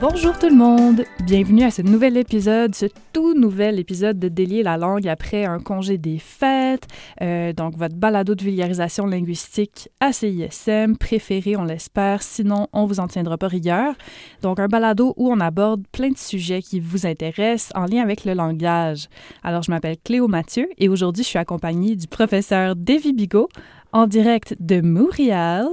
Bonjour tout le monde, bienvenue à ce nouvel épisode, ce tout nouvel épisode de Délier la langue après un congé des fêtes. Euh, donc votre balado de vulgarisation linguistique à CISM, préféré on l'espère, sinon on vous en tiendra pas rigueur. Donc un balado où on aborde plein de sujets qui vous intéressent en lien avec le langage. Alors je m'appelle Cléo Mathieu et aujourd'hui je suis accompagnée du professeur Davy Bigot en direct de Montréal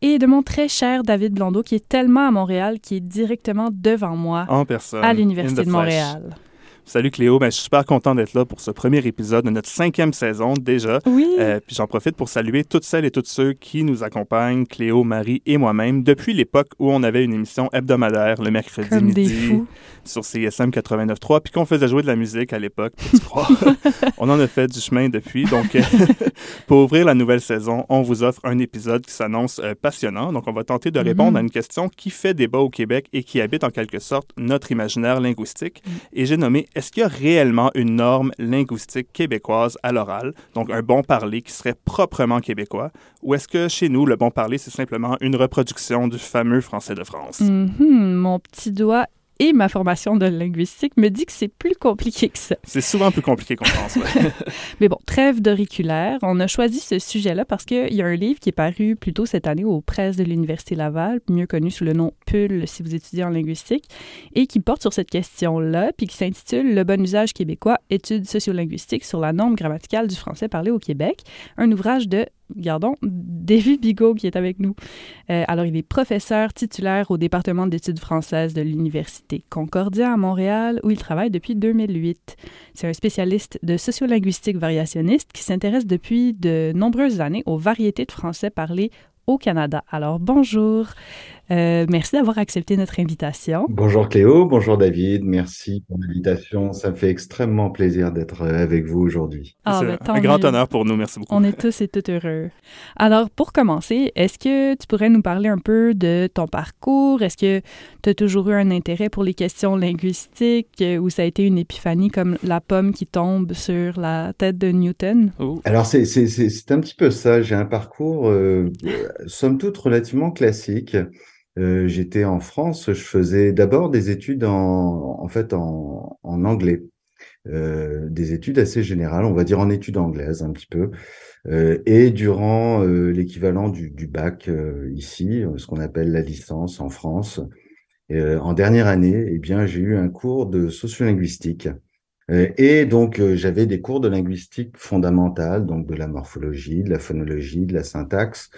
et de mon très cher David Blondeau qui est tellement à Montréal, qui est directement devant moi en personne, à l'Université de Montréal. Salut Cléo, ben, je suis super content d'être là pour ce premier épisode de notre cinquième saison déjà. Oui. Euh, puis j'en profite pour saluer toutes celles et tous ceux qui nous accompagnent, Cléo, Marie et moi-même, depuis l'époque où on avait une émission hebdomadaire le mercredi Comme midi des fous. sur CSM 89.3, puis qu'on faisait jouer de la musique à l'époque, on en a fait du chemin depuis. Donc, euh, pour ouvrir la nouvelle saison, on vous offre un épisode qui s'annonce euh, passionnant. Donc, on va tenter de répondre Mhm. à une question qui fait débat au Québec et qui habite en quelque sorte notre imaginaire linguistique. Mhm. Et j'ai nommé Est-ce qu'il y a réellement une norme linguistique québécoise à l'oral, donc un bon parler qui serait proprement québécois, ou est-ce que chez nous, le bon parler, c'est simplement une reproduction du fameux français de France? Mhm, mon petit doigt et ma formation de linguistique me dit que c'est plus compliqué que ça. C'est souvent plus compliqué qu'on pense. ouais. Mais bon, trêve d'auriculaire. On a choisi ce sujet-là parce qu'il y a un livre qui est paru plus tôt cette année aux presses de l'Université Laval, mieux connu sous le nom PUL si vous étudiez en linguistique, et qui porte sur cette question-là, puis qui s'intitule Le bon usage québécois, études sociolinguistiques sur la norme grammaticale du français parlé au Québec, un ouvrage de Gardons, Davy Bigot qui est avec nous. Euh, alors, il est professeur titulaire au département d'études françaises de l'Université Concordia à Montréal, où il travaille depuis 2008. C'est un spécialiste de sociolinguistique variationniste qui s'intéresse depuis de nombreuses années aux variétés de français parlés au Canada. Alors, bonjour. Euh, merci d'avoir accepté notre invitation. Bonjour Cléo, bonjour David, merci pour l'invitation. Ça me fait extrêmement plaisir d'être euh, avec vous aujourd'hui. Ah, c'est ben, un grand mieux. honneur pour nous. Merci beaucoup. On est tous et toutes heureux. Alors, pour commencer, est-ce que tu pourrais nous parler un peu de ton parcours? Est-ce que tu as toujours eu un intérêt pour les questions linguistiques euh, ou ça a été une épiphanie comme la pomme qui tombe sur la tête de Newton? Oh. Alors c'est un petit peu ça. J'ai un parcours euh, somme toute relativement classique. Euh, j'étais en France, je faisais d'abord des études en en fait en en anglais. Euh, des études assez générales, on va dire en études anglaises un petit peu. Euh, et durant euh, l'équivalent du, du bac euh, ici, ce qu'on appelle la licence en France, en dernière année, eh bien, j'ai eu un cours de sociolinguistique. Et donc, j'avais des cours de linguistique fondamentale, donc de la morphologie, de la phonologie, de la syntaxe,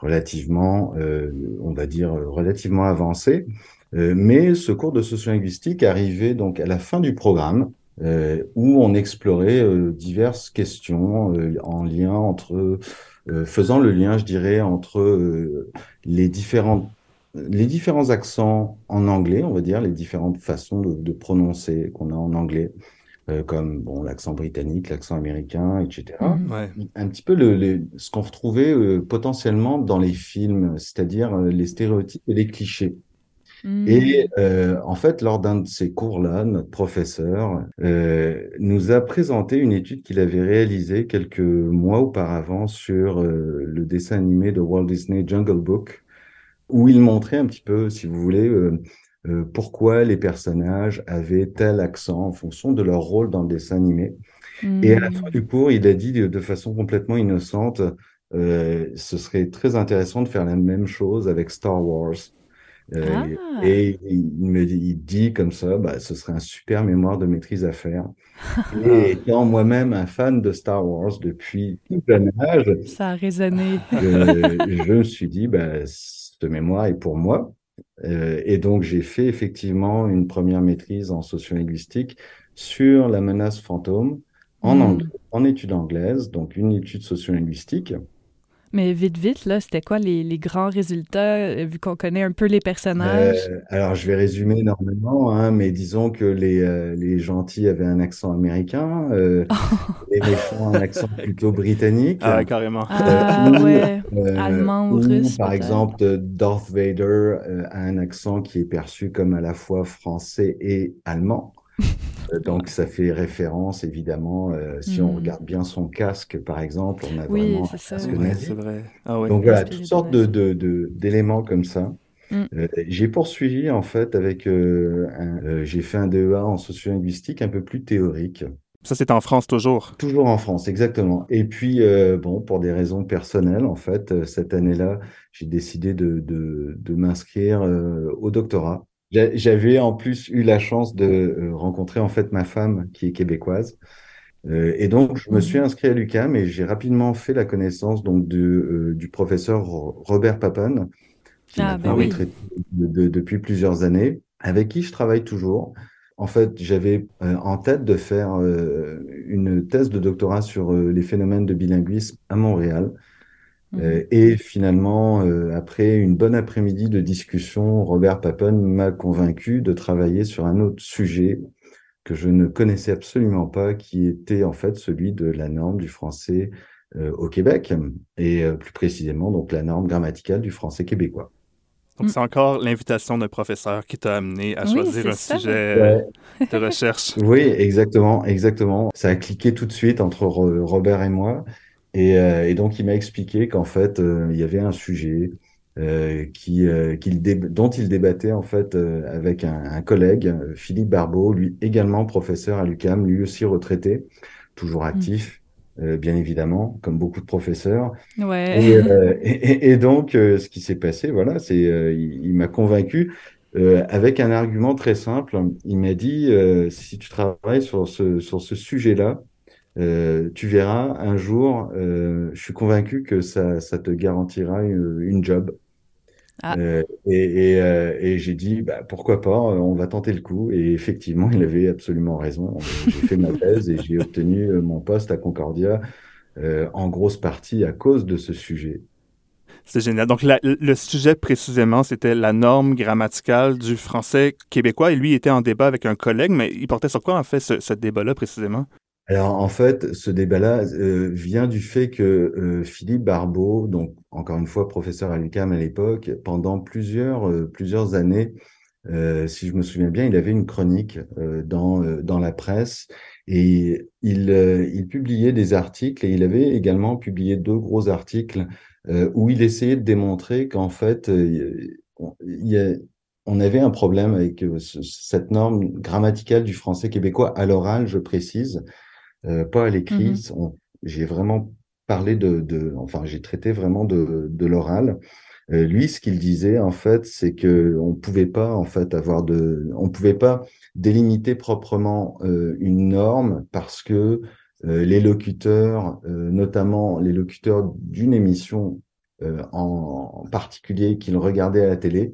relativement, euh, on va dire, relativement avancés. Euh, mais ce cours de sociolinguistique arrivait donc à la fin du programme, euh, où on explorait euh, diverses questions euh, en lien entre, euh, faisant le lien, je dirais, entre les différentes les différents accents en anglais, on va dire, les différentes façons de, de prononcer qu'on a en anglais, euh, comme bon l'accent britannique, l'accent américain, etc. Ouais. Un petit peu le, ce qu'on retrouvait euh, potentiellement dans les films, c'est-à-dire euh, les stéréotypes et les clichés. Hmm. Et euh, en fait, lors d'un de ces cours-là, notre professeur euh, nous a présenté une étude qu'il avait réalisée quelques mois auparavant sur euh, le dessin animé de Walt Disney Jungle Book, où il montrait un petit peu, si vous voulez, euh, pourquoi les personnages avaient tel accent en fonction de leur rôle dans le dessin animé. Et à la Hmm. fin du cours, il a dit de, de façon complètement innocente, euh, ce serait très intéressant de faire la même chose avec Star Wars. Euh, Ah. Et il me dit, il dit comme ça, bah, ce serait un super mémoire de maîtrise à faire. Et étant moi-même un fan de Star Wars depuis tout jeune âge, Ça a résonné. euh, je me suis dit, bah, ce mémoire est pour moi. Euh, et donc, j'ai fait effectivement une première maîtrise en sociolinguistique sur la menace fantôme en Mm. anglais, en études anglaises, donc une étude sociolinguistique. Mais vite, vite, là, c'était quoi les, les grands résultats, euh, vu qu'on connaît un peu les personnages? Euh, alors, je vais résumer énormément, hein, mais disons que les, euh, les gentils avaient un accent américain, euh, les méchants un accent plutôt britannique. Ah, carrément. Ah, ou, ouais. Euh, Allemand ou ou, russe, par exemple, euh, Darth Vader euh, a un accent qui est perçu comme à la fois français et allemand. Euh, donc, ça fait référence, évidemment, euh, si on Hmm. regarde bien son casque, par exemple, on a Oui, vraiment c'est un ça. casque nazi. vrai. Ah ouais. Donc voilà, toutes sortes de, de- de- d'éléments comme ça. Mm. j'ai poursuivi en fait avec, j'ai fait un DEA en sociolinguistique un peu plus théorique. Ça, c'est en France toujours. Toujours en France, exactement. Et puis, bon, pour des raisons personnelles, en fait, cette année-là, j'ai décidé de, de, de m'inscrire au doctorat. J'avais en plus eu la chance de rencontrer en fait ma femme qui est québécoise. Euh, et donc, je me suis mhm. inscrit à l'UCAM et j'ai rapidement fait la connaissance donc de, euh, du professeur Robert Papan, qui ah, bah depuis plusieurs années, avec qui je travaille toujours. En fait, j'avais euh, en tête de faire une thèse de doctorat sur les phénomènes de bilinguisme à Montréal. Mhm. et finalement, après une bonne après-midi de discussion, Robert Papan m'a convaincu de travailler sur un autre sujet que je ne connaissais absolument pas, qui était en fait celui de la norme du français euh, au Québec, et euh, plus précisément donc la norme grammaticale du français québécois. Donc, c'est encore l'invitation d'un professeur qui t'a amené à choisir un sujet euh, de recherche. Oui, exactement, exactement. Ça a cliqué tout de suite entre Robert et moi. Et, et donc, il m'a expliqué qu'en fait, il y avait un sujet euh, qui, euh, dont il débattait en fait euh, avec un, un, collègue, Philippe Barbeau, lui également professeur à l'UCAM, lui aussi retraité, toujours mm. actif, bien évidemment, comme beaucoup de professeurs. Ouais. Et, et, donc, ce qui s'est passé, voilà, c'est il, il m'a convaincu avec un argument très simple. Il m'a dit si tu travailles sur ce sur ce sujet-là, euh, tu verras un jour, euh, je suis convaincu que ça, ça te garantira une, job. Ah. Euh, et, et, euh, et j'ai dit, bah, pourquoi pas, on va tenter le coup. Et effectivement, il avait absolument raison. J'ai fait ma thèse et j'ai obtenu mon poste à Concordia en grosse partie à cause de ce sujet. C'est génial. Donc, le sujet précisément, c'était la norme grammaticale du français québécois. Et lui était en débat avec un collègue, mais il portait sur quoi, en fait, ce, ce débat-là précisément? Alors en fait, ce débat-là euh, vient du fait que euh, Philippe Barbeau, donc encore une fois professeur à l'UQAM à l'époque, pendant plusieurs euh, plusieurs années, si je me souviens bien, il avait une chronique dans dans la presse et il il publiait des articles et il avait également publié deux gros articles où il essayait de démontrer qu'en fait on, on avait un problème avec cette norme grammaticale du français québécois à l'oral, je précise, euh, pas à l'écrit. Mmh j'ai vraiment parlé de, de enfin, j'ai traité vraiment de, de l'oral. Euh, lui, ce qu'il disait en fait, c'est que on pouvait pas en fait avoir de, on pouvait pas délimiter proprement euh, une norme parce que les locuteurs, notamment les locuteurs d'une émission en, particulier qu'il regardait à la télé,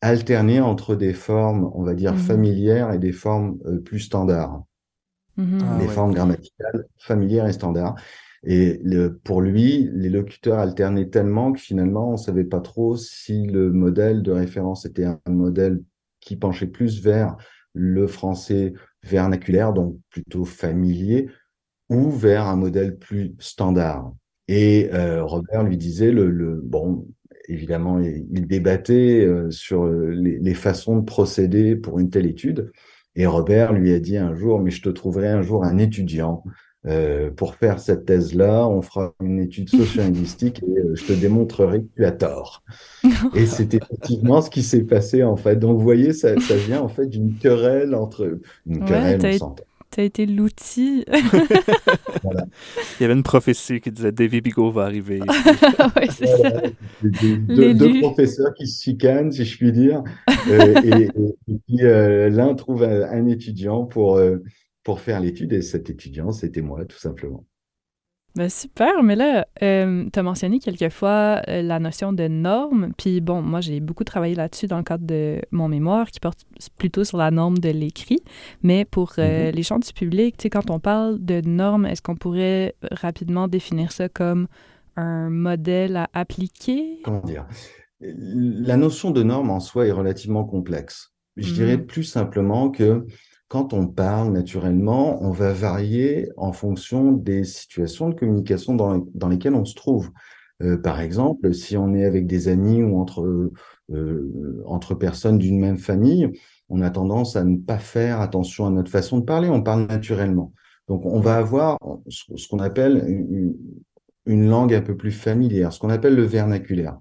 alternaient entre des formes, on va dire, mmh familières et des formes plus standards. Mmh ah des formes grammaticales familières et standards. Et le, pour lui, les locuteurs alternaient tellement que finalement, on ne savait pas trop si le modèle de référence était un modèle qui penchait plus vers le français vernaculaire, donc plutôt familier, ou vers un modèle plus standard. Et euh, Robert lui disait, le, le, bon, évidemment, il débattait euh, sur les, les, façons de procéder pour une telle étude. Et Robert lui a dit un jour, mais je te trouverai un jour un étudiant euh, pour faire cette thèse-là. On fera une étude socio-linguistique et euh, je te démontrerai que tu as tort. et c'est effectivement ce qui s'est passé en fait. Donc vous voyez, ça, ça vient en fait d'une querelle entre une querelle, on tu as été l'outil. Il y avait une prophétie qui disait Davy Bigot va arriver. oui, c'est ça. Deux, professeurs qui se chicanent, si je puis dire. Euh, et, puis euh, l'un trouve un, étudiant pour, euh, pour faire l'étude, et cet étudiant, c'était moi, tout simplement. Ben super, mais là, euh, tu as mentionné quelquefois euh, la notion de norme. Puis bon, moi, j'ai beaucoup travaillé là-dessus dans le cadre de mon mémoire qui porte plutôt sur la norme de l'écrit. Mais pour euh, mm-hmm. les champs du public, tu sais, quand on parle de norme, est-ce qu'on pourrait rapidement définir ça comme un modèle à appliquer? Comment dire? La notion de norme en soi est relativement complexe. Je dirais mm-hmm. plus simplement que quand on parle naturellement, on va varier en fonction des situations de communication dans, lesquelles on se trouve. Euh, par exemple, si on est avec des amis ou entre, euh, entre personnes d'une même famille, on a tendance à ne pas faire attention à notre façon de parler, on parle naturellement. Donc on va avoir ce, qu'on appelle une, langue un peu plus familière, ce qu'on appelle le vernaculaire.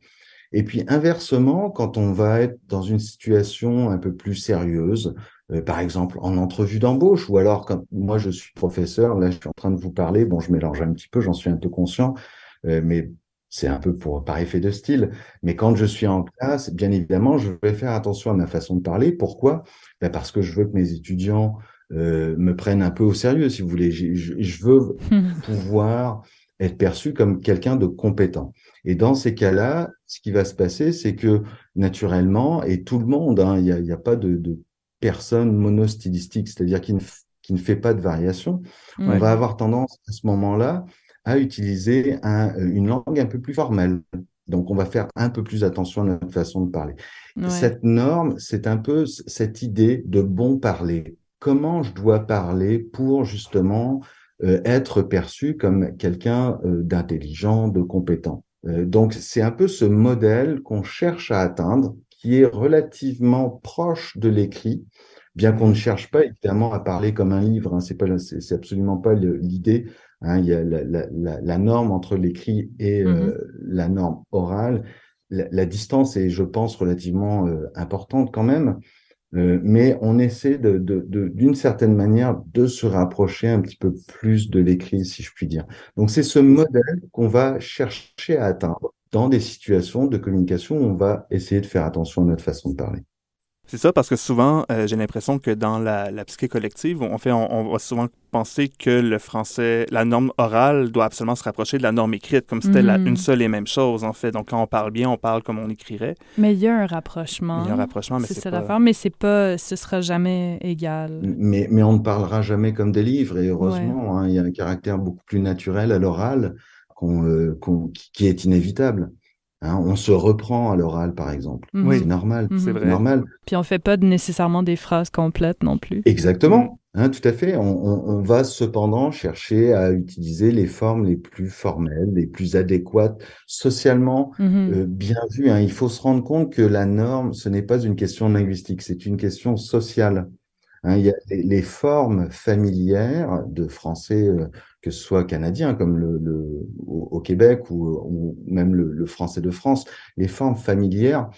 Et puis inversement, quand on va être dans une situation un peu plus sérieuse, euh, par exemple en entrevue d'embauche, ou alors quand moi je suis professeur, là je suis en train de vous parler, bon je mélange un petit peu, j'en suis un peu conscient, euh, mais c'est un peu pour par effet de style. Mais quand je suis en classe, bien évidemment, je vais faire attention à ma façon de parler. Pourquoi? Ben Parce que je veux que mes étudiants euh, me prennent un peu au sérieux, si vous voulez. Je, je veux pouvoir être perçu comme quelqu'un de compétent. Et dans ces cas-là, ce qui va se passer, c'est que naturellement, et tout le monde, hein, il n'y a, a, pas de, de personne monostylistique, c'est-à-dire qui ne, qui ne fait pas de variation, on va avoir tendance à ce moment-là à utiliser un, une langue un peu plus formelle. Donc, on va faire un peu plus attention à notre façon de parler. Cette norme, c'est un peu cette idée de bon parler. Comment je dois parler pour justement euh, être perçu comme quelqu'un euh, d'intelligent, de compétent? Euh, donc c'est un peu ce modèle qu'on cherche à atteindre, qui est relativement proche de l'écrit, bien qu'on ne cherche pas évidemment à parler comme un livre. Hein, c'est pas, c'est absolument pas l'idée. Hein, il y a la, la, la, norme entre l'écrit et mmh la norme orale. La, la, distance est, je pense, relativement importante quand même. Euh, mais on essaie de, d'une certaine manière de se rapprocher un petit peu plus de l'écrit, si je puis dire. Donc c'est ce modèle qu'on va chercher à atteindre dans des situations de communication où on va essayer de faire attention à notre façon de parler. C'est ça, parce que souvent, euh, j'ai l'impression que dans la, la, psyché collective, on, fait, on, va souvent penser que le français, la norme orale doit absolument se rapprocher de la norme écrite, comme c'était mm. une seule et même chose, en fait. Donc, quand on parle bien, on parle comme on écrirait. Mais il y a un rapprochement. Il y a un rapprochement, mais c'est ça pas... l'affaire, mais c'est pas, ce sera jamais égal. Mais, mais on ne parlera jamais comme des livres, et heureusement, hein, il y a un caractère beaucoup plus naturel à l'oral euh, qui est inévitable. Hein, on se reprend à l'oral, par exemple. Mhm. C'est normal. Mhm. C'est vrai. normal. Puis on fait pas nécessairement des phrases complètes non plus. Exactement. Hein, tout à fait. On, va cependant chercher à utiliser les formes les plus formelles, les plus adéquates, socialement mhm. euh, bien vues. Hein. Il faut se rendre compte que la norme, ce n'est pas une question linguistique, c'est une question sociale. Il y a les, formes familières de français euh, que ce soit canadien comme le, le au, Québec ou, ou même le, le, français de France, les formes familières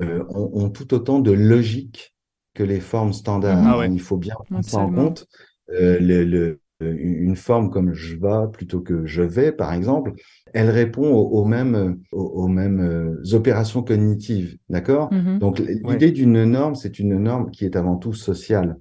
euh, ont, ont, tout autant de logique que les formes standards. Ah ouais. Il faut bien prendre ça en compte. Euh, le, une forme comme je vais plutôt que je vais, par exemple, elle répond aux, aux mêmes, aux, aux, mêmes opérations cognitives, d'accord? Mm -hmm. Donc l'idée d'une norme, c'est une norme qui est avant tout sociale.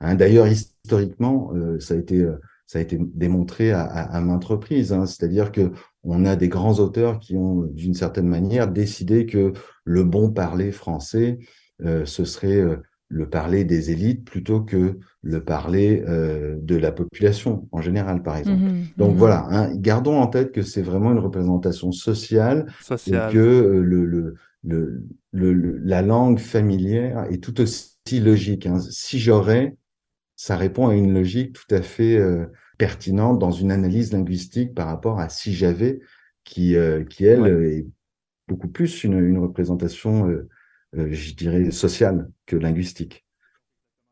Hein, D'ailleurs, historiquement, euh, ça a été euh, ça a été démontré à, à, à maintes reprises. Hein. C'est-à-dire que on a des grands auteurs qui ont, d'une certaine manière, décidé que le bon parler français, euh, ce serait euh, le parler des élites plutôt que le parler euh, de la population en général, par exemple. Mmh, Donc mmh. voilà, hein, gardons en tête que c'est vraiment une représentation sociale, Social. et que euh, le, le, le, le, la langue familière est tout aussi logique. Hein. Si j'aurais ça répond à une logique tout à fait euh, pertinente dans une analyse linguistique par rapport à si j'avais, qui, euh, qui elle Ouais. est beaucoup plus une, une représentation, euh, euh, je dirais, sociale que linguistique.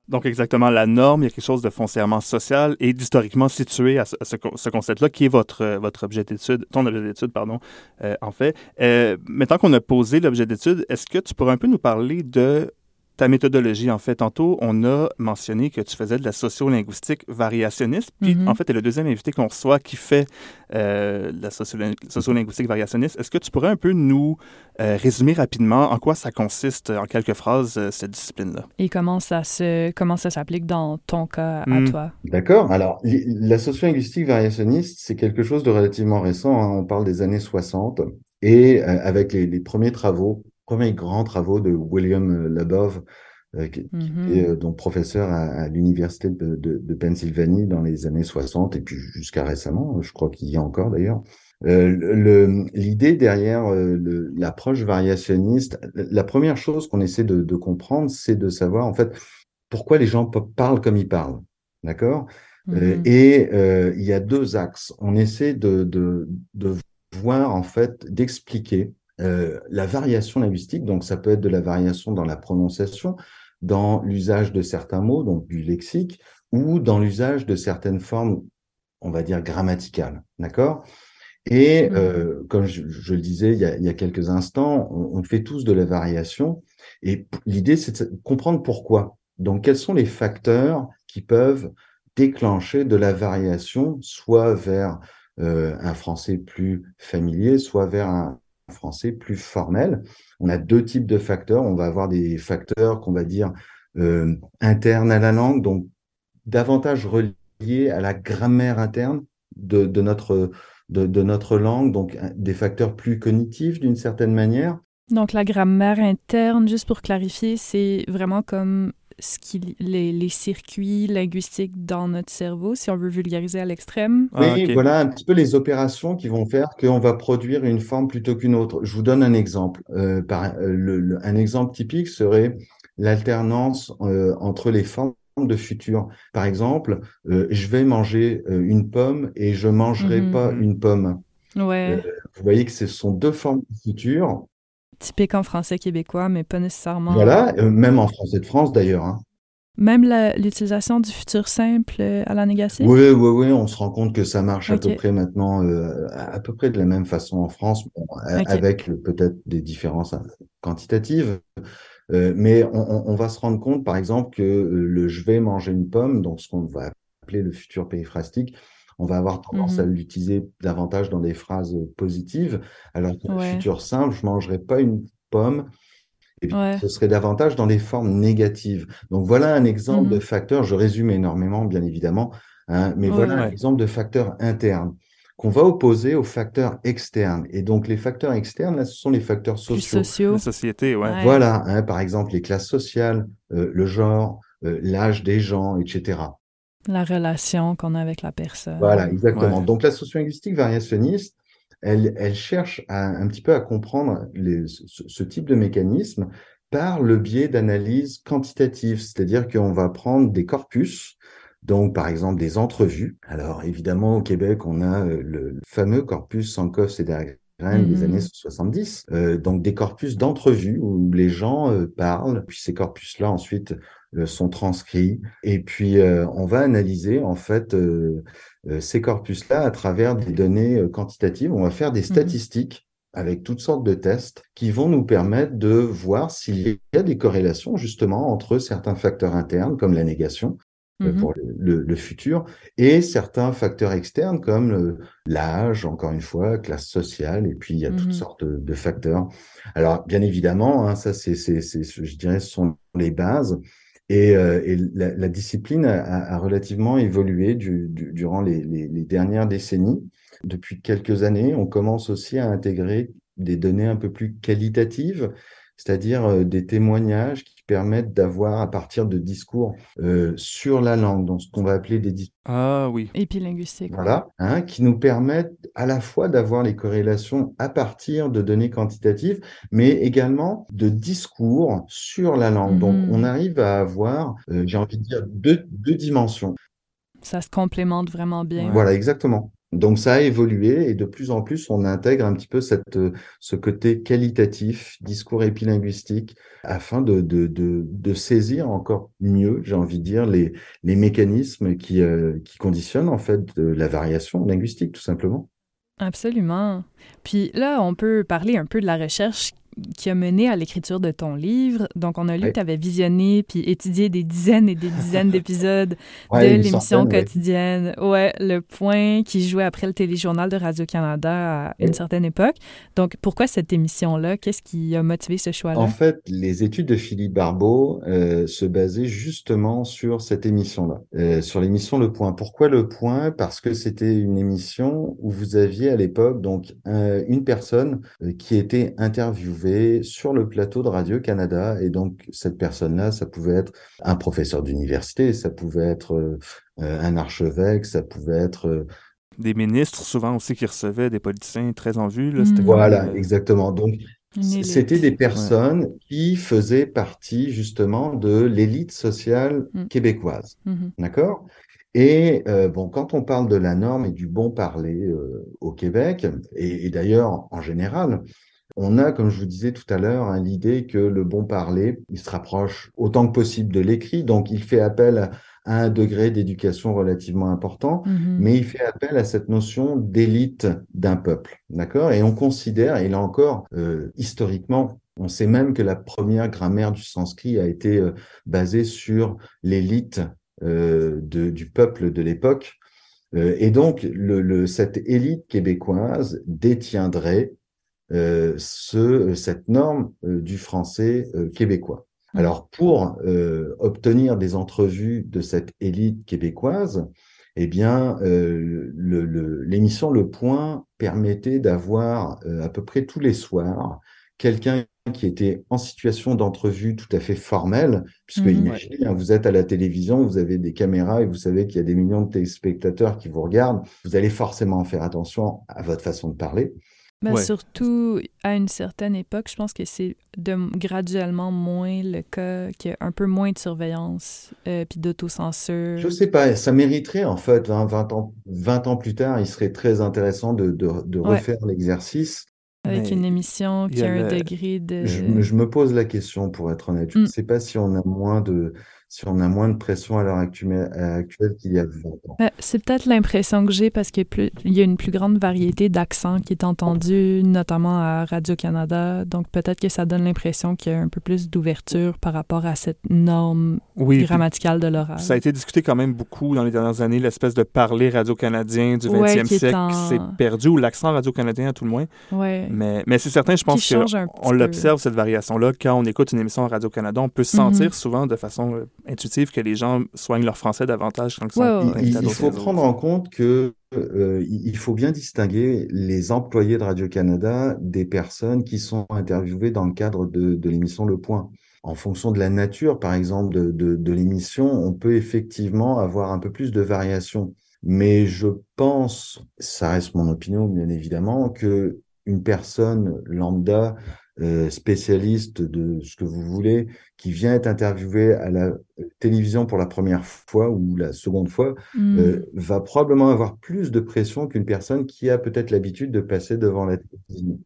Donc, exactement, la norme, il y a quelque chose de foncièrement social et d'historiquement situé à ce, à ce, ce concept-là, qui est votre, votre objet d'étude, ton objet d'étude, pardon, euh, en fait. Euh, maintenant qu'on a posé l'objet d'étude, est-ce que tu pourrais un peu nous parler de ta méthodologie, en fait, tantôt, on a mentionné que tu faisais de la sociolinguistique variationniste. Puis, Mhm. en fait, tu es le deuxième invité qu'on reçoit qui fait euh, de la sociolin- sociolinguistique variationniste. Est-ce que tu pourrais un peu nous euh, résumer rapidement en quoi ça consiste, en quelques phrases, euh, cette discipline-là? Et comment ça se comment ça s'applique dans ton cas à Mm. toi? D'accord. Alors, li- la sociolinguistique variationniste, c'est quelque chose de relativement récent. hein. On parle des années 60 et euh, avec les, les premiers travaux, premiers grands travaux de William euh, Labov, euh, qui, était euh, donc professeur à, à l'université de, de, de Pennsylvanie dans les années 60 et puis jusqu'à récemment, je crois qu'il y a encore d'ailleurs. Euh, le- L'idée derrière euh, l'approche variationniste, la première chose qu'on essaie de, de comprendre, c'est de savoir en fait pourquoi les gens parlent comme ils parlent. D'accord? Euh, Mhm. et euh, il y a deux axes. On essaie de, de, de voir, en fait, d'expliquer euh, la variation linguistique. Donc, ça peut être de la variation dans la prononciation, dans l'usage de certains mots, donc du lexique, ou dans l'usage de certaines formes, on va dire, grammaticales. D'accord? Et euh, comme je, le disais il y, a, il y a quelques instants, on, fait tous de la variation. Et l'idée, c'est de comprendre pourquoi. Donc, quels sont les facteurs qui peuvent déclencher de la variation, soit vers euh, un français plus familier, soit vers un français plus formel. On a deux types de facteurs. On va avoir des facteurs qu'on va dire euh, internes à la langue, donc davantage reliés à la grammaire interne de, notre de, notre langue, donc des facteurs plus cognitifs d'une certaine manière. Donc la grammaire interne, juste pour clarifier, c'est vraiment comme ce qui, les, les, circuits linguistiques dans notre cerveau, si on veut vulgariser à l'extrême. Oui, ah, voilà un petit peu les opérations qui vont faire qu'on va produire une forme plutôt qu'une autre. Je vous donne un exemple. Euh, par, euh, le, un exemple typique serait l'alternance euh, entre les formes de futur. Par exemple, euh, je vais manger euh, une pomme et je mangerai mhm. pas une pomme. Ouais. Euh, vous voyez que ce sont deux formes de futur. Typique en français québécois, mais pas nécessairement. Voilà, même en français de France d'ailleurs. Hein. Même l'utilisation du futur simple à la négative? Oui, oui, oui, on se rend compte que ça marche à peu près maintenant, à peu près de la même façon en France, avec peut-être des différences quantitatives. Euh, mais on, on, va se rendre compte, par exemple, que euh, le je vais manger une pomme, donc ce qu'on va appeler le futur périphrastique, on va avoir tendance à mmh l'utiliser davantage dans des phrases positives, alors que le futur simple, je mangerai pas une pomme, et puis ce serait davantage dans des formes négatives. Donc voilà un exemple de mmh facteur, je résume énormément, bien évidemment, hein, mais voilà un exemple de facteur interne qu'on va opposer aux facteurs externes. Et donc, les facteurs externes, là, ce sont les facteurs sociaux. sociaux. La société, ouais. Voilà, hein, par exemple, les classes sociales, euh, le genre, euh, l'âge des gens, etc. La relation qu'on a avec la personne. Voilà, exactement. Donc, la sociolinguistique variationniste, elle, elle cherche à, un petit peu à comprendre les, ce, ce type de mécanisme par le biais d'analyse quantitative, c'est-à-dire qu'on va prendre des corpus donc, par exemple, des entrevues. Alors, évidemment, au Québec, on a euh, le fameux corpus Sankoff et Des années 70. Mmh euh, donc, des corpus d'entrevues où les gens euh, parlent. Puis ces corpus-là, ensuite, sont transcrits. Et puis, on va analyser, en fait, ces corpus-là à travers des données quantitatives. On va faire des mmh statistiques avec toutes sortes de tests qui vont nous permettre de voir s'il y a des corrélations justement entre certains facteurs internes comme la négation euh, mmh pour le, le, futur, et certains facteurs externes comme l'âge, encore une fois, classe sociale, et puis il y a toutes mmh sortes de, facteurs. Alors, bien évidemment, hein, ça, c'est, je dirais, ce sont les bases. Et, euh, et la, la, discipline a, a, relativement évolué du, du, durant les, les, les, dernières décennies. Depuis quelques années, on commence aussi à intégrer des données un peu plus qualitatives, c'est-à-dire euh, des témoignages qui permettent d'avoir à partir de discours euh, sur la langue, donc ce qu'on va appeler des discours. Ah oui. Épilinguistiques. Voilà, hein, qui nous permettent à la fois d'avoir les corrélations à partir de données quantitatives, mais également de discours sur la langue. Donc on arrive à avoir, euh, j'ai envie de dire, deux, deux dimensions. Ça se complémente vraiment bien. Voilà, exactement. Donc ça a évolué et de plus en plus on intègre un petit peu cette, ce côté qualitatif, discours épilinguistique, afin de, saisir encore mieux, j'ai envie de dire, les, les mécanismes qui, euh, qui conditionnent en fait la variation linguistique tout simplement. Absolument. Puis là, on peut parler un peu de la recherche qui a mené à l'écriture de ton livre. Donc, on a lu que tu avais visionné puis étudié des dizaines et des dizaines d'épisodes de l'émission quotidienne. Ouais. Le Point, qui jouait après le téléjournal de Radio-Canada à une certaine époque. Donc, pourquoi cette émission-là? Qu'est-ce qui a motivé ce choix-là? En fait, les études de Philippe Barbeau euh, se basaient justement sur cette émission-là, euh, sur l'émission Le Point. Pourquoi Le Point? Parce que c'était une émission où vous aviez à l'époque donc une personne euh, qui était interviewée sur le plateau de Radio-Canada. Et donc, cette personne-là, ça pouvait être un professeur d'université, ça pouvait être euh, un archevêque, ça pouvait être... Euh, des ministres, souvent aussi, qui recevaient des politiciens très en vue. Mmh. Voilà, exactement. Donc, c'était des personnes qui faisaient partie justement de l'élite sociale mmh. québécoise. Mmh D'accord? Et euh, bon, quand on parle de la norme et du bon parler au Québec, et, et d'ailleurs en général, on a, comme je vous disais tout à l'heure, l'idée que le bon parler, il se rapproche autant que possible de l'écrit, donc il fait appel un degré d'éducation relativement important, Mhm. mais il fait appel à cette notion d'élite d'un peuple, d'accord? Et on considère, et là encore, euh, historiquement, on sait même que la première grammaire du sanskrit a été euh, basée sur l'élite euh, du peuple de l'époque. Euh, et donc, le, le- cette élite québécoise détiendrait ce, cette norme euh, du français euh, québécois. Mhm. Alors, pour euh, obtenir des entrevues de cette élite québécoise, eh bien, euh, le- le- l'émission le, Point permettait d'avoir euh, à peu près tous les soirs quelqu'un qui était en situation d'entrevue tout à fait formelle, puisque Mhm. imaginez, hein, vous êtes à la télévision, vous avez des caméras et vous savez qu'il y a des millions de téléspectateurs qui vous regardent, vous allez forcément faire attention à votre façon de parler. Ouais. Surtout à une certaine époque, je pense que c'est de graduellement moins le cas, qu'il y a un peu moins de surveillance euh, puis d'autocensure. Je sais pas, ça mériterait en fait, hein, 20 ans, 20 ans plus tard, il serait très intéressant de, de, de Ouais. refaire l'exercice. Avec Mais une émission qui a un le- degré de... Je, me- je me pose la question pour être honnête. Je ne Mm. sais pas si on a moins de, si on a moins de pression à l'heure actuelle, actuelle qu'il y a 20 ans. Ben, c'est peut-être l'impression que j'ai parce qu'il y, a plus- il y a une plus grande variété d'accents qui est entendue, notamment à Radio-Canada. Donc peut-être que ça donne l'impression qu'il y a un peu plus d'ouverture par rapport à cette norme Oui, grammaticale de l'oral. ça a été discuté quand même beaucoup dans les dernières années, l'espèce de parler radio-canadien du 20e Ouais, qui est siècle en- qui s'est perdu, ou l'accent radio-canadien à tout le moins. Ouais. Mais, mais c'est certain, je pense Qui change un qu'on l'observe, cette variation-là, quand on écoute une émission à Radio-Canada. On peut Mhm. sentir souvent de façon euh, intuitive que les gens soignent leur français davantage quand ils sont Ouais, ouais, ouais. invités Il, faut réseaux. prendre en compte que euh, il faut bien distinguer les employés de Radio-Canada des personnes qui sont interviewées dans le cadre de, de l'émission Le Point. En fonction de la nature, par exemple, de, de, de l'émission, on peut effectivement avoir un peu plus de variation. Mais je pense, ça reste mon opinion, bien évidemment, que une personne lambda, euh, spécialiste de ce que vous voulez, qui vient être interviewée à la télévision pour la première fois ou la seconde fois, Hmm. euh, va probablement avoir plus de pression qu'une personne qui a peut-être l'habitude de passer devant la télévision.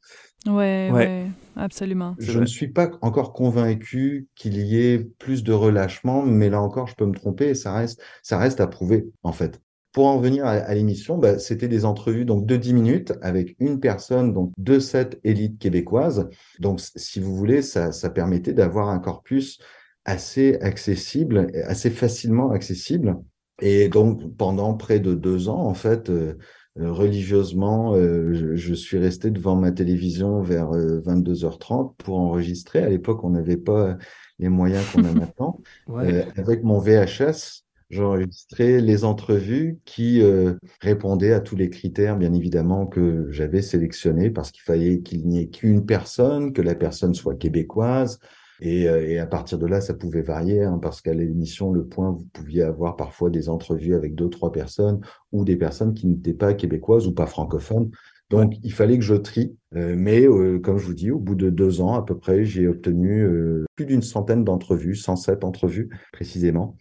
Ouais, Ouais. ouais, absolument. Je ne suis pas encore convaincu qu'il y ait plus de relâchement, mais là encore, je peux me tromper et ça reste, ça reste à prouver, en fait. Pour en venir à, à l'émission, bah, c'était des entrevues donc de 10 minutes avec une personne donc de cette élite québécoise. Donc, si vous voulez, ça, ça permettait d'avoir un corpus assez accessible, assez facilement accessible. Et donc, pendant près de deux ans, en fait, euh, euh, religieusement, euh, je, je suis resté devant ma télévision vers euh, 22h30 pour enregistrer. À l'époque, on n'avait pas les moyens qu'on a maintenant. Ouais. Euh, avec mon VHS, j'enregistrais les entrevues qui euh, répondaient à tous les critères, bien évidemment, que j'avais sélectionnés parce qu'il fallait qu'il n'y ait qu'une personne, que la personne soit québécoise. Et, euh, et à partir de là, ça pouvait varier, hein, parce qu'à l'émission Le Point, vous pouviez avoir parfois des entrevues avec deux, trois personnes ou des personnes qui n'étaient pas québécoises ou pas francophones. Donc, il fallait que je trie. Euh, mais euh, comme je vous dis, au bout de deux ans à peu près, j'ai obtenu euh, plus d'une centaine d'entrevues, 107 entrevues précisément.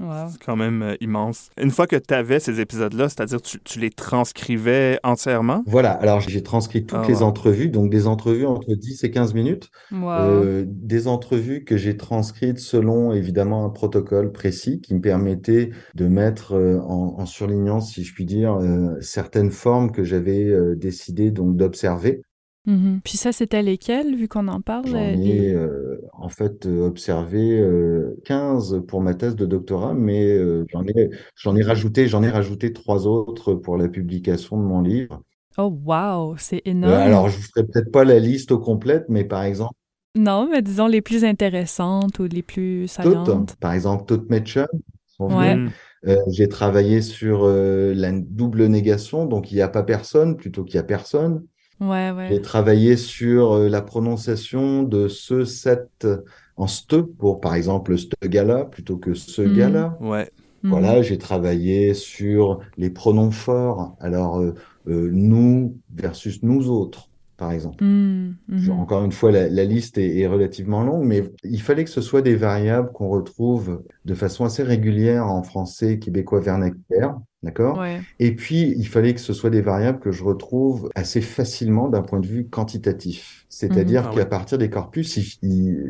Wow. C'est quand même euh, immense. Une fois que tu avais ces épisodes-là, c'est-à-dire tu, tu les transcrivais entièrement? Voilà, alors j'ai transcrit toutes Ah, les wow. entrevues, donc des entrevues entre 10 et 15 minutes, Wow. euh, des entrevues que j'ai transcrites selon évidemment un protocole précis qui me permettait de mettre euh, en, en surlignant, si je puis dire, euh, certaines formes que j'avais euh, décidé donc d'observer. Mhm. Puis ça, c'était lesquels, vu qu'on en parle? J'en euh, ai les- euh, en fait euh, observé euh, 15 pour ma thèse de doctorat, mais euh, j'en ai, j'en ai rajouté, j'en ai rajouté trois autres pour la publication de mon livre. Oh, wow, c'est Euh, énorme. alors, je vous ferai peut-être pas la liste au complète, mais par exemple, Non, mais disons les plus intéressantes ou les plus saillantes. toutes, par exemple, toutes sont Ouais. Euh, j'ai travaillé sur euh, la double négation, donc il n'y a pas personne plutôt qu'il y a personne. Ouais, ouais. J'ai travaillé sur euh, la prononciation de ce set en ste pour, par exemple, ce gars-là plutôt que ce gars-là. Ouais. Mhm. Voilà, j'ai travaillé sur les pronoms forts. Alors, euh, euh, nous versus nous autres, par exemple. Mhm. Genre, Encore une fois, la, la liste est, est relativement longue, mais il fallait que ce soit des variables qu'on retrouve de façon assez régulière en français québécois vernaculaire. D'accord? Ouais. Et puis, il fallait que ce soit des variables que je retrouve assez facilement d'un point de vue quantitatif. C'est-à-dire Mhm. Ah qu'à ouais. partir des corpus,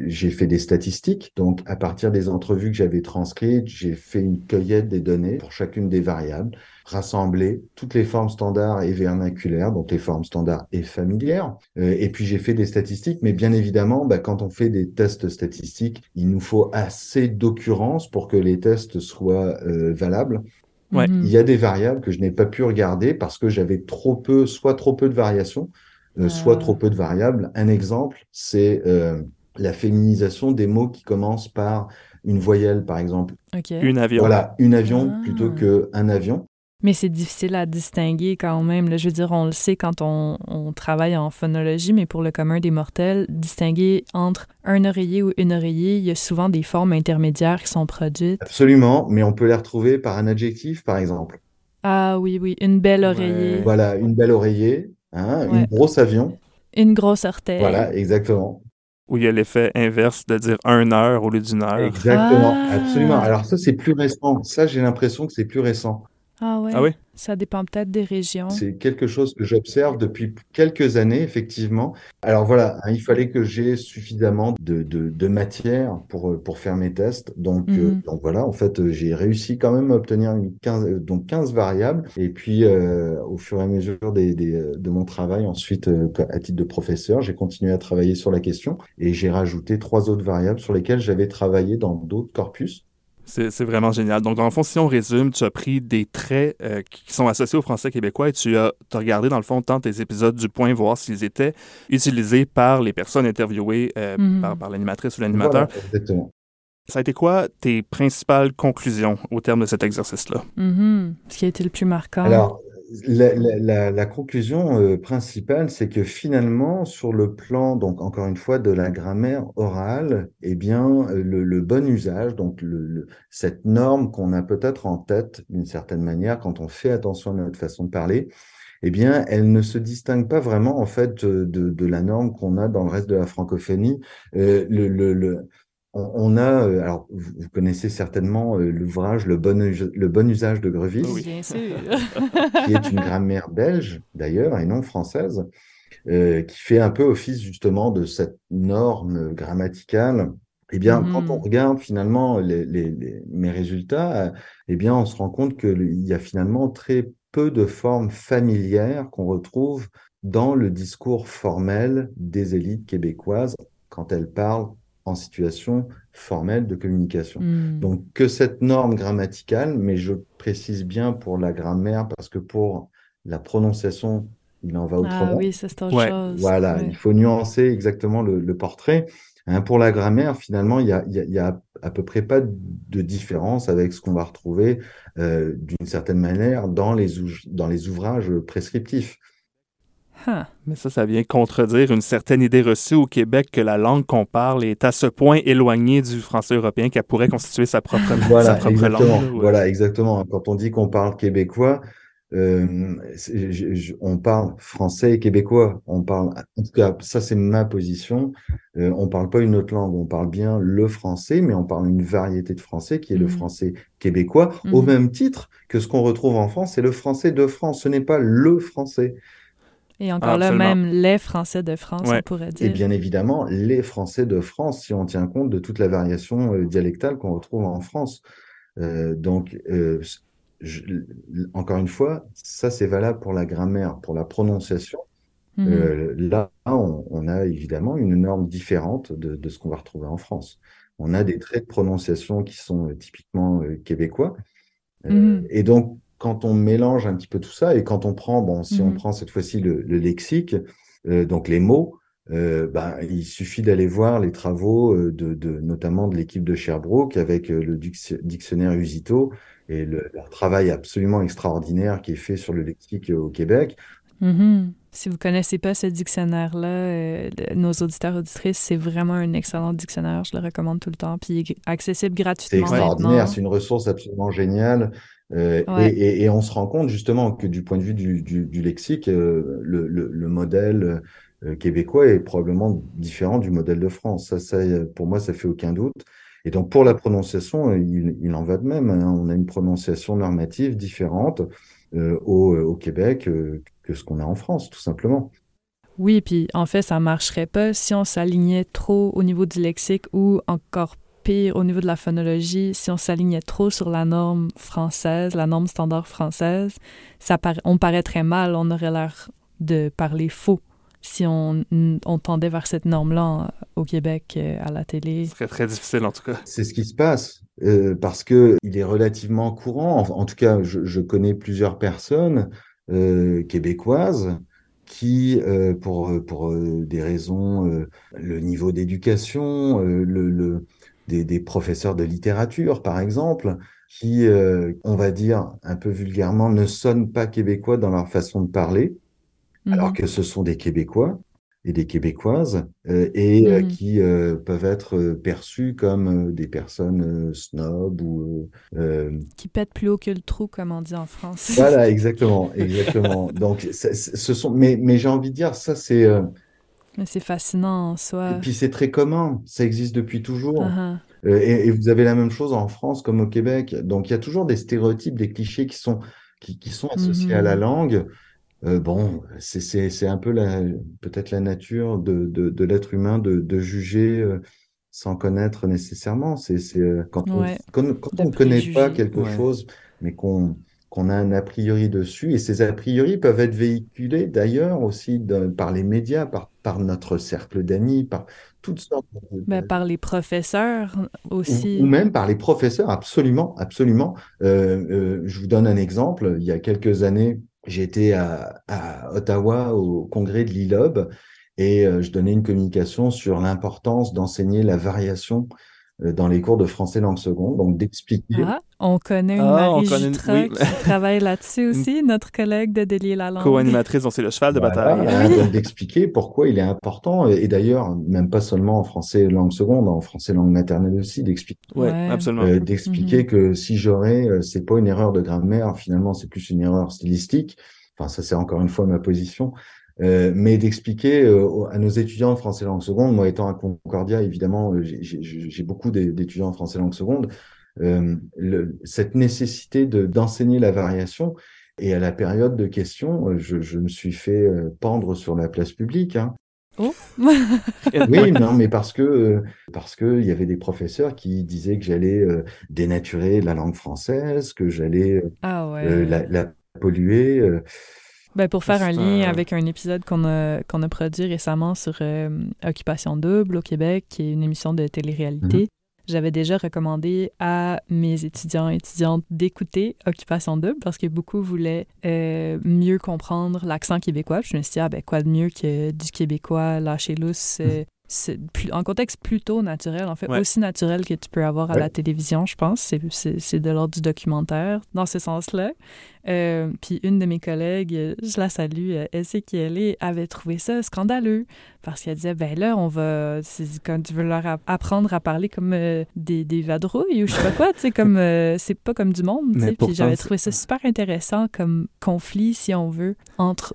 j'ai fait des statistiques. Donc, à partir des entrevues que j'avais transcrites, j'ai fait une cueillette des données pour chacune des variables, rassemblé toutes les formes standards et vernaculaires, donc les formes standards et familières. Euh, et puis, j'ai fait des statistiques. Mais bien évidemment, bah, quand on fait des tests statistiques, il nous faut assez d'occurrences pour que les tests soient euh, valables. Ouais. Mhm. Il y a des variables que je n'ai pas pu regarder parce que j'avais trop peu, soit trop peu de variations, euh, soit Ah. trop peu de variables. Un exemple, c'est euh, la féminisation des mots qui commencent par une voyelle, par exemple. OK. Une avion. Voilà, une avion Ah. plutôt que un avion. Mais c'est difficile à distinguer quand même. là. Je veux dire, on le sait quand on, on travaille en phonologie, mais pour le commun des mortels, distinguer entre un oreiller ou une oreiller, il y a souvent des formes intermédiaires qui sont produites. Absolument, mais on peut les retrouver par un adjectif, par exemple. Ah oui, oui, une belle Ouais. oreiller, Voilà, une belle oreiller, hein, Ouais. une grosse avion. une grosse orteil. Voilà, exactement. Où il y a l'effet inverse de dire un heure au lieu d'une heure. Exactement, Ah. absolument. Alors ça, c'est plus récent. Ça, j'ai l'impression que c'est plus récent. Ah ouais? Ah oui? Ça dépend peut-être des régions. C'est quelque chose que j'observe depuis quelques années, effectivement. Alors voilà, hein, il fallait que j'ai suffisamment de, de, de matière pour, euh, pour faire mes tests. Donc, euh, Mhm. donc voilà, en fait, j'ai réussi quand même à obtenir une 15, euh, donc 15 variables. Et puis, euh, au fur et à mesure des, des, de mon travail, ensuite, euh, à titre de professeur, j'ai continué à travailler sur la question et j'ai rajouté trois autres variables sur lesquelles j'avais travaillé dans d'autres corpus. C'est vraiment génial. Donc, dans le fond, si on résume, tu as pris des traits euh, qui sont associés au français québécois et tu as, regardé, dans le fond, tant tes épisodes du point, voir s'ils étaient utilisés par les personnes interviewées, euh, Mhm. par, par l'animatrice ou l'animateur. Voilà, exactement. Ça a été quoi tes principales conclusions au terme de cet exercice-là? Mhm. Ce qui a été le plus marquant. Alors, la, la- la- conclusion euh, principale, c'est que finalement, sur le plan, donc encore une fois, de la grammaire orale, eh bien, euh, le, le bon usage, donc le, le- cette norme qu'on a peut-être en tête d'une certaine manière quand on fait attention à notre façon de parler, eh bien, elle ne se distingue pas vraiment en fait de, de, la norme qu'on a dans le reste de la francophonie. Euh, le- on, on a, euh, alors vous, connaissez certainement euh, l'ouvrage Le bon, le bon usage de Grevis Oui. Bien sûr. qui est une grammaire belge d'ailleurs et non française, euh, qui fait un peu office justement de cette norme grammaticale. Eh bien, Mhm. quand on regarde finalement les, les- les- mes résultats, euh, eh bien, on se rend compte qu'il y a finalement très peu de formes familières qu'on retrouve dans le discours formel des élites québécoises quand elles parlent en situation formelle de communication. Hmm. Donc, que cette norme grammaticale, mais je précise bien pour la grammaire, parce que pour la prononciation, il en va Ah autrement. oui, ça c'est autre Ouais. chose. Voilà, Ouais. il faut nuancer exactement le, le portrait. Hein, pour la grammaire, finalement, il y a, y a- il y a à peu près pas de différence avec ce qu'on va retrouver euh, d'une certaine manière dans les, ouj- dans les ouvrages prescriptifs. Huh. Mais ça, ça vient contredire une certaine idée reçue au Québec que la langue qu'on parle est à ce point éloignée du français européen qu'elle pourrait constituer sa propre, sa Voilà, propre exactement. langue. ouais. Voilà, exactement. Quand on dit qu'on parle québécois, euh, c'est- je- je- on parle français et québécois. On parle, en tout cas, ça c'est ma position. Euh, on parle pas une autre langue. On parle bien le français, mais on parle une variété de français qui est le Mhm. français québécois, au Mhm. même titre que ce qu'on retrouve en France, c'est le français de France. Ce n'est pas le français. Et encore Ah, là, même les Français de France, Ouais. on pourrait Et dire. bien évidemment, les Français de France, si on tient compte de toute la variation euh, dialectale qu'on retrouve en France. Euh, donc, euh, je- encore une fois, ça c'est valable pour la grammaire, pour la prononciation. Euh, là, on, on a évidemment une norme différente de, de ce qu'on va retrouver en France. On a des traits de prononciation qui sont typiquement euh, québécois. Euh, Mhm. Et donc, quand on mélange un petit peu tout ça et quand on prend, bon, si on Mhm. prend cette fois-ci le, le lexique, euh, donc les mots, euh, ben, il suffit d'aller voir les travaux euh, de, de- notamment de l'équipe de Sherbrooke avec euh, le dic- dictionnaire Usito et le, leur travail absolument extraordinaire qui est fait sur le lexique au Québec. Mhm. Si vous connaissez pas ce dictionnaire-là, euh, nos auditeurs auditrices, c'est vraiment un excellent dictionnaire. Je le recommande tout le temps. Puis il est accessible C'est gratuitement extraordinaire, maintenant. c'est une ressource absolument géniale. Euh, Ouais. et, et- et on se rend compte justement que du point de vue du, du- du lexique, euh, le, le- le modèle québécois est probablement différent du modèle de France. Ça, ça, pour moi, ça fait aucun doute. Et donc, pour la prononciation, il, en va de même. Hein. On a une prononciation normative différente au, au, Québec que ce qu'on a en France, tout simplement. Oui, puis en fait, ça marcherait pas si on s'alignait trop au niveau du lexique ou encore pire au niveau de la phonologie, si on s'alignait trop sur la norme française, la norme standard française, ça on paraîtrait mal, on aurait l'air de parler faux si on, on tendait vers cette norme-là au Québec euh, à la télé. Ce serait très difficile en tout cas. C'est ce qui se passe euh, parce que il est relativement courant. En, tout cas, je, connais plusieurs personnes euh, québécoises qui, pour, pour des raisons, le niveau d'éducation, le, le, des, professeurs de littérature, par exemple, qui, euh, on va dire un peu vulgairement, ne sonnent pas québécois dans leur façon de parler, alors mhm. que ce sont des Québécois et des Québécoises, euh, et euh, mhm. qui peuvent être perçus comme des personnes snobs ou... qui pètent plus haut que le trou, comme on dit en France. Voilà, exactement, exactement. Donc, ce sont... Mais, mais j'ai envie de dire, ça, c'est mais c'est fascinant en soi. Et puis c'est très commun, ça existe depuis toujours. Uh-huh. Euh, et, vous avez la même chose en France comme au Québec. Donc il y a toujours des stéréotypes, des clichés qui sont, qui, qui sont associés à la mm-hmm. langue. Euh, bon, c'est un peu peut-être la nature de, de, de l'être humain de, de juger euh, sans connaître nécessairement. C'est euh, quand, on, quand, on ne connaît pas quelque chose, mais qu'on qu'on a un a priori dessus. Et ces a priori peuvent être véhiculés d'ailleurs aussi par les médias, par, par notre cercle d'amis, par toutes sortes. De, ben, par les professeurs aussi. Ou, même par les professeurs, absolument, absolument. Euh, euh, je vous donne un exemple. Il y a quelques années, j'étais à, à Ottawa au congrès de l'ILOB et euh, je donnais une communication sur l'importance d'enseigner la variation dans les cours de français langue seconde, donc d'expliquer. Ah, on connaît une ah, Marie Jutra qui travaille là-dessus aussi, notre collègue de Délier la langue. Co-animatrice, c'est le cheval de bataille. Hein, d'expliquer pourquoi il est important, et d'ailleurs, même pas seulement en français langue seconde, en français langue maternelle aussi, d'expliquer. Ouais, absolument. Euh, d'expliquer mhm. que si j'aurais, euh, c'est pas une erreur de grammaire, finalement, c'est plus une erreur stylistique. Enfin, ça, c'est encore une fois ma position. Euh, mais d'expliquer euh, à nos étudiants en français langue seconde, moi étant à Concordia, évidemment, euh, j'ai beaucoup d'étudiants en français langue seconde, le, cette nécessité d'enseigner la variation. Et à la période de questions, je, je me suis fait pendre sur la place publique. Hein. Oh. oui, non, mais parce que parce que il y avait des professeurs qui disaient que j'allais dénaturer la langue française, que j'allais ah ouais. la, la, polluer. Ben, pour faire un lien avec un épisode qu'on a, qu'on a produit récemment sur euh, Occupation Double au Québec, qui est une émission de télé-réalité, mhm. j'avais déjà recommandé à mes étudiants et étudiantes d'écouter Occupation Double parce que beaucoup voulaient euh, mieux comprendre l'accent québécois. je me suis dit, ah, ben, quoi de mieux que du québécois lâché lousse mhm. euh, c'est en contexte plutôt naturel, en fait, aussi naturel que tu peux avoir à la télévision, je pense. C'est de l'ordre du documentaire, dans ce sens-là. Euh, puis une de mes collègues, je la salue, euh, elle sait qui elle est, avait trouvé ça scandaleux parce qu'elle disait ben là on va quand tu veux leur apprendre à parler comme euh, des, des vadrouilles ou je sais pas quoi, tu sais comme c'est pas comme du monde, puis j'avais trouvé ça super intéressant comme conflit si on veut entre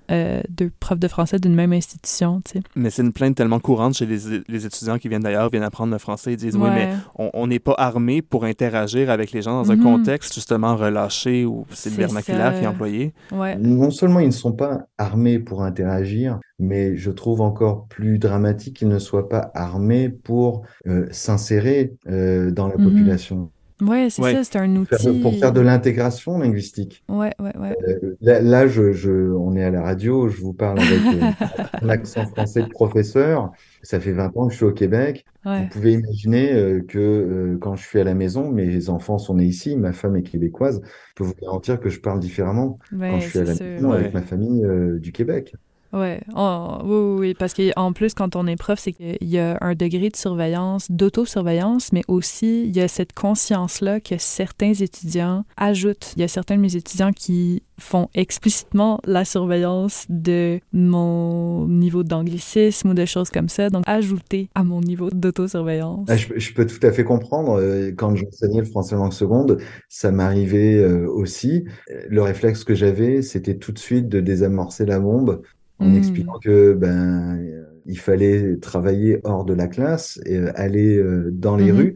deux profs de français d'une même institution, tu sais. Mais c'est une plainte tellement courante chez les, les étudiants qui viennent d'ailleurs viennent apprendre le français ils disent oui mais on n'est pas armé pour interagir avec les gens dans un mm-hmm. contexte justement relâché où c'est le vernaculaire employé. Non seulement ils ne sont pas armés pour interagir, mais je trouve encore plus dramatique qu'ils ne soient pas armés pour euh, s'insérer euh, dans la mhm. population. Oui, c'est ça, c'est un outil. Pour faire de l'intégration linguistique. Ouais, ouais, ouais. Euh, là, je, je, on est à la radio, je vous parle avec un accent français de professeur. Ça fait 20 ans que je suis au Québec. Vous pouvez imaginer euh, que euh, quand je suis à la maison, mes enfants sont nés ici, ma femme est québécoise. Je peux vous garantir que je parle différemment quand je suis à la maison avec ma famille du Québec. Ouais, oh, oui, oui, parce qu'en plus, quand on est prof, c'est qu'il y a un degré de surveillance, d'autosurveillance, mais aussi il y a cette conscience-là que certains étudiants ajoutent. Il y a certains de mes étudiants qui font explicitement la surveillance de mon niveau d'anglicisme ou de choses comme ça, donc ajouter à mon niveau d'autosurveillance. Ah, je, peux tout à fait comprendre. Euh, quand j'enseignais le français langue seconde, ça m'arrivait euh, aussi. Le réflexe que j'avais, c'était tout de suite de désamorcer la bombe en mmh. expliquant que ben il fallait travailler hors de la classe et euh, aller euh, dans les mmh rues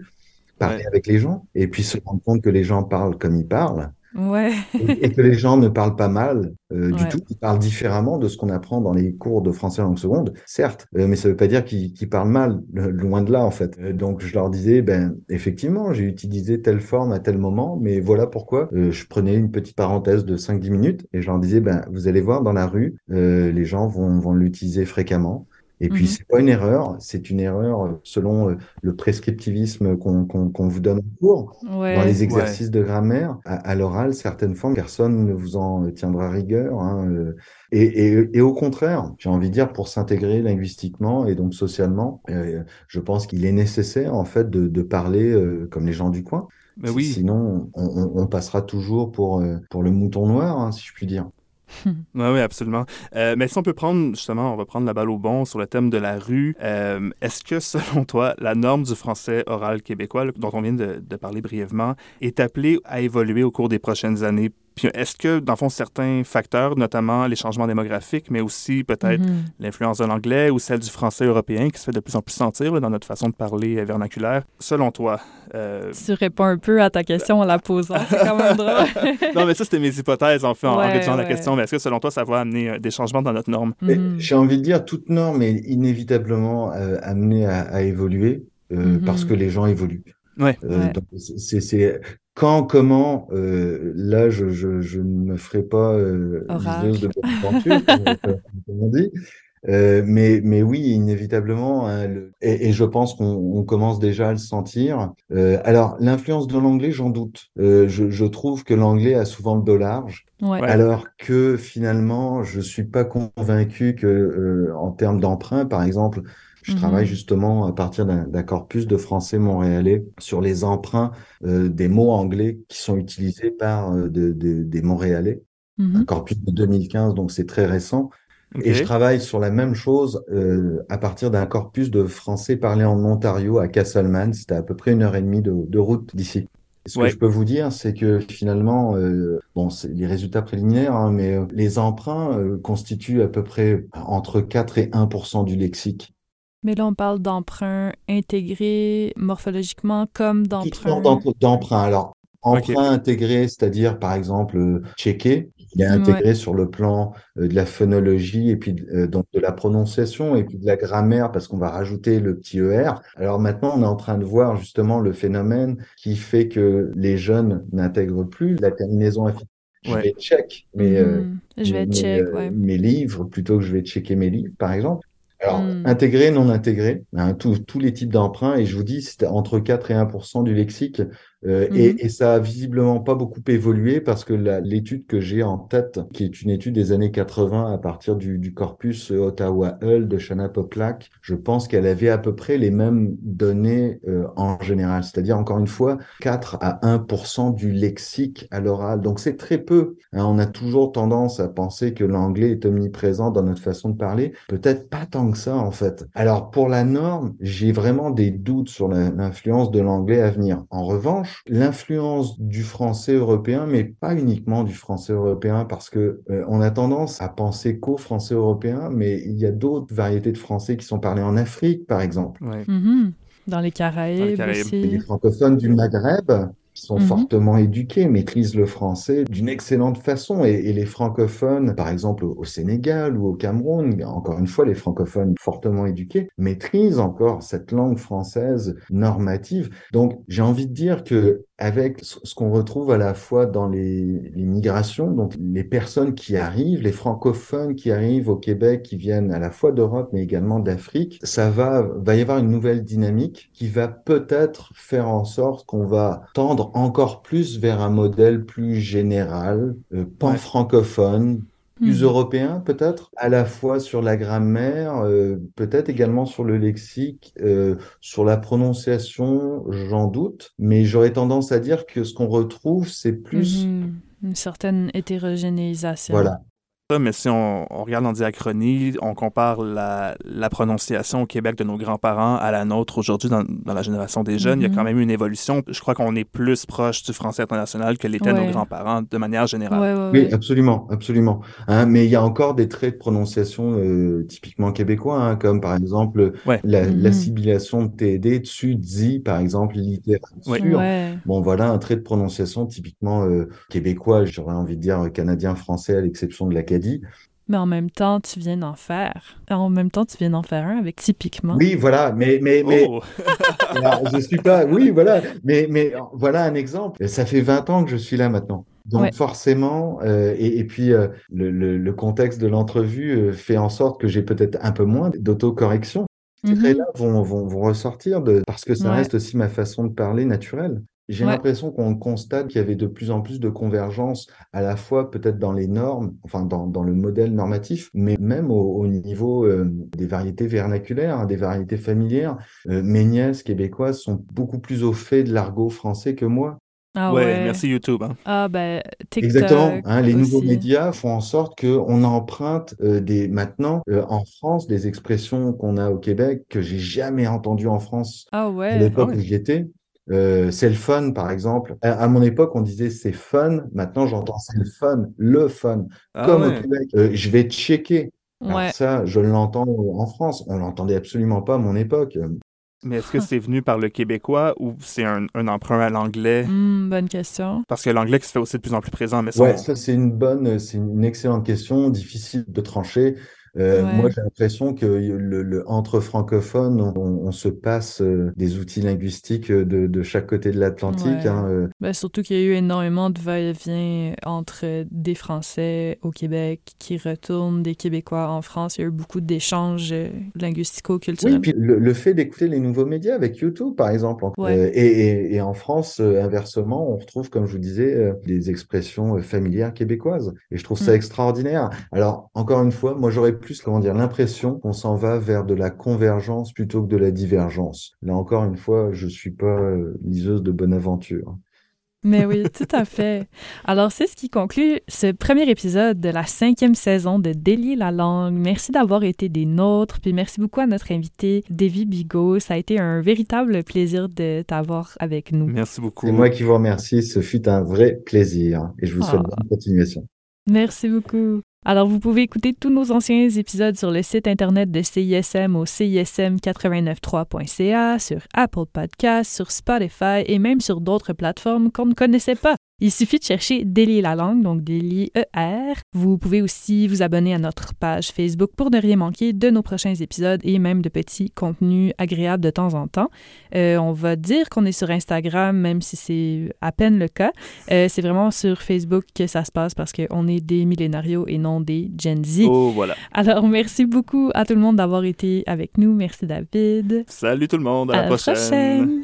parler avec les gens et puis se rendre compte que les gens parlent comme ils parlent Ouais. et, et que les gens ne parlent pas mal euh, du Ouais. tout. Ils parlent différemment de ce qu'on apprend dans les cours de français langue seconde, certes, euh, mais ça ne veut pas dire qu'ils qu'ils parlent mal, loin de là en fait. Euh, donc je leur disais, ben effectivement, j'ai utilisé telle forme à tel moment, mais voilà pourquoi. Euh, je prenais une petite parenthèse de 5-10 minutes et je leur disais, ben vous allez voir dans la rue, euh, les gens vont, vont l'utiliser fréquemment. Et puis, Mhm. c'est pas une erreur, c'est une erreur euh, selon euh, le prescriptivisme qu'on vous donne en cours. Ouais. Dans les exercices de grammaire, à, à l'oral, certaines formes, personne ne vous en tiendra rigueur. hein, euh, et, et, et au contraire, j'ai envie de dire, pour s'intégrer linguistiquement et donc socialement, euh, je pense qu'il est nécessaire en fait de, de parler euh, comme les gens du coin. Mais Si- oui. Sinon, on, on- on passera toujours pour, euh, pour le mouton noir, hein, si je puis dire. Oui, absolument. Euh, mais si on peut prendre, justement, on va prendre la balle au bon sur le thème de la rue, euh, est-ce que, selon toi, la norme du français oral québécois, dont on vient de parler brièvement, est appelée à évoluer au cours des prochaines années? Puis est-ce que, dans le fond, certains facteurs, notamment les changements démographiques, mais aussi peut-être Mhm. l'influence de l'anglais ou celle du français européen qui se fait de plus en plus sentir là, dans notre façon de parler euh, vernaculaire, selon toi? euh, Tu réponds un peu à ta question en la posant. C'est quand même drôle. non, mais ça, c'était mes hypothèses, en fait, en, en Ouais, rédigeant la question. Mais est-ce que, selon toi, ça va amener euh, des changements dans notre norme? Mhm. J'ai envie de dire, toute norme est inévitablement euh, amenée à, à évoluer euh, Mhm. parce que les gens évoluent. Ouais. Euh, c'est quand, comment, euh, là, je, je, je ne me ferai pas euh, de bonne aventure, comme, on dit. Euh, mais, mais oui, inévitablement, hein, le- et, et je pense qu'on on commence déjà à le sentir. Euh, alors, l'influence de l'anglais, j'en doute. Euh, je, je trouve que l'anglais a souvent le dos large. Ouais. Ouais. Alors que finalement, je suis pas convaincu que, euh, en termes d'emprunt, par exemple, je Mhm. travaille justement à partir d'un corpus de français montréalais sur les emprunts euh, des mots anglais qui sont utilisés par euh, de- de- des Montréalais. Un Mhm. corpus de 2015, donc c'est très récent. Et je travaille sur la même chose euh, à partir d'un corpus de français parlé en Ontario à Castleman. C'était à peu près une heure et demie de, de route d'ici. Ce Ouais. que je peux vous dire, c'est que finalement, euh, bon, c'est les résultats préliminaires, hein, mais euh, les emprunts euh, constituent à peu près entre 4 et 1% du lexique. Mais là, on parle d'emprunt intégré morphologiquement comme d'emprunt. d'empr- d'emprunts. Alors, emprunt intégré, c'est-à-dire par exemple euh, checké, il est intégré sur le plan euh, de la phonologie et puis euh, donc de la prononciation et puis de la grammaire parce qu'on va rajouter le petit ER. Alors maintenant, on est en train de voir justement le phénomène qui fait que les jeunes n'intègrent plus la terminaison affective. Je Ouais. vais check mes, euh, Mhm. Je vais mes, check, euh, ouais. mes livres plutôt que je vais checker mes livres, par exemple. Alors, Mm. intégré, non intégré, hein, tous tous les types d'emprunts, et je vous dis, c'était entre 4 et 1% du lexique, euh, et, Mhm. et ça a visiblement pas beaucoup évolué parce que l'étude que j'ai en tête, qui est une étude des années 80 à partir du, du corpus euh, Ottawa-Hull de Shanna Poplack, je pense qu'elle avait à peu près les mêmes données euh, en général, c'est-à-dire encore une fois 4 à 1% du lexique à l'oral. Donc c'est très peu. hein. on a toujours tendance à penser que l'anglais est omniprésent dans notre façon de parler. Peut-être pas tant que ça en fait. Alors pour la norme, j'ai vraiment des doutes sur l'influence de l'anglais à venir. En revanche, l'influence du français européen, mais pas uniquement du français européen, parce que euh, on a tendance à penser qu'au français européen, mais il y a d'autres variétés de français qui sont parlés en Afrique, par exemple. Ouais. Mhm. Dans les Caraïbes, Caraïbes. Et les aussi. francophones du Maghreb qui sont Mhm. fortement éduqués, maîtrisent le français d'une excellente façon. Et, et les francophones, par exemple au, au Sénégal ou au Cameroun, encore une fois, les francophones fortement éduqués, maîtrisent encore cette langue française normative. Donc, j'ai envie de dire que avec ce ce qu'on retrouve à la fois dans les, les migrations, donc les personnes qui arrivent, les francophones qui arrivent au Québec, qui viennent à la fois d'Europe mais également d'Afrique, ça va, va y avoir une nouvelle dynamique qui va peut-être faire en sorte qu'on va tendre encore plus vers un modèle plus général, euh, pan-francophone, plus Mhm. européen peut-être, à la fois sur la grammaire, euh, peut-être également sur le lexique, euh, sur la prononciation, j'en doute, mais j'aurais tendance à dire que ce qu'on retrouve, c'est plus, Mhm. Une certaine hétérogénéisation. voilà, ça, mais si on, regarde en diachronie, on compare la, la, prononciation au Québec de nos grands-parents à la nôtre aujourd'hui dans, dans, la génération des jeunes, il y a mm-hmm. quand même eu une évolution. Je crois qu'on est plus proche du français international que l'étaient nos grands-parents de manière générale. oui, absolument, absolument. Hein, mais il y a encore des traits de prononciation euh, typiquement québécois, hein, comme par exemple l'assimilation de TD, dessus, dit, par exemple, littérature. Bon, voilà un trait de prononciation typiquement euh, québécois, j'aurais envie de dire canadien-français à l'exception de Mais en même temps, tu viens d'en faire. En même temps, tu viens d'en faire un avec typiquement. Oui, voilà, mais mais mais oh. je suis pas. Oui, voilà, mais mais voilà un exemple. Ça fait 20 ans que je suis là maintenant. Donc forcément, euh, et, et, puis euh, le, le, le, contexte de l'entrevue euh, fait en sorte que j'ai peut-être un peu moins d'autocorrection. Ces mmh traits-là vont, vont, vont, ressortir de, parce que ça reste aussi ma façon de parler naturelle. J'ai l'impression qu'on constate qu'il y avait de plus en plus de convergence, à la fois peut-être dans les normes, enfin dans, dans, le modèle normatif, mais même au, au niveau euh, des variétés vernaculaires, hein, des variétés familières. Euh, mes nièces québécoises sont beaucoup plus au fait de l'argot français que moi. Ah ouais, merci YouTube. Hein. Ah ben, TikTok Exactement. Hein, les nouveaux médias font en sorte qu'on emprunte euh, des maintenant euh, en France des expressions qu'on a au Québec que j'ai jamais entendues en France ah ouais. à l'époque où j'y étais. Euh, c'est le fun, par exemple. À, mon époque, on disait c'est fun. Maintenant, j'entends c'est le fun, le fun. Ah Comme au Québec, euh, je vais checker. Alors ça, je l'entends en France. On l'entendait absolument pas à mon époque. Mais est-ce que c'est venu par le québécois ou c'est un, emprunt à l'anglais? Hmm, bonne question. Parce que l'anglais qui se fait aussi de plus en plus présent. Mais Ouais, ça c'est une bonne, c'est une excellente question, difficile de trancher. Euh, moi, j'ai l'impression que le, le, entre francophones, on, on, se passe euh, des outils linguistiques euh, de, de chaque côté de l'Atlantique. Hein, ben, surtout qu'il y a eu énormément de va-et-vient entre des Français au Québec qui retournent, des Québécois en France. Il y a eu beaucoup d'échanges linguistico-culturels. Oui, puis le, le fait d'écouter les nouveaux médias avec YouTube, par exemple. Et, et, et, en France, inversement, on retrouve, comme je vous disais, des expressions familières québécoises. Et je trouve ça mm. extraordinaire. Alors, encore une fois, moi, j'aurais plus, comment dire, l'impression qu'on s'en va vers de la convergence plutôt que de la divergence. Là encore une fois, je suis pas euh, liseuse de bonne aventure. Mais oui, tout à fait. Alors, c'est ce qui conclut ce premier épisode de la cinquième saison de Délier la langue. Merci d'avoir été des nôtres, puis merci beaucoup à notre invité, Davy Bigot. Ça a été un véritable plaisir de t'avoir avec nous. Merci beaucoup. C'est moi qui vous remercie. Ce fut un vrai plaisir et je vous souhaite ah. bonne continuation. Merci beaucoup. Alors, vous pouvez écouter tous nos anciens épisodes sur le site internet de CISM au cism893.ca, sur Apple Podcasts, sur Spotify et même sur d'autres plateformes qu'on ne connaissait pas. Il suffit de chercher Délier la langue, donc Délier ER. Vous pouvez aussi vous abonner à notre page Facebook pour ne rien manquer de nos prochains épisodes et même de petits contenus agréables de temps en temps. Euh, on va dire qu'on est sur Instagram, même si c'est à peine le cas. Euh, c'est vraiment sur Facebook que ça se passe parce qu'on est des millénarios et non des Gen Z. Oh, voilà. Alors, merci beaucoup à tout le monde d'avoir été avec nous. Merci, David. Salut tout le monde. À, la, prochaine.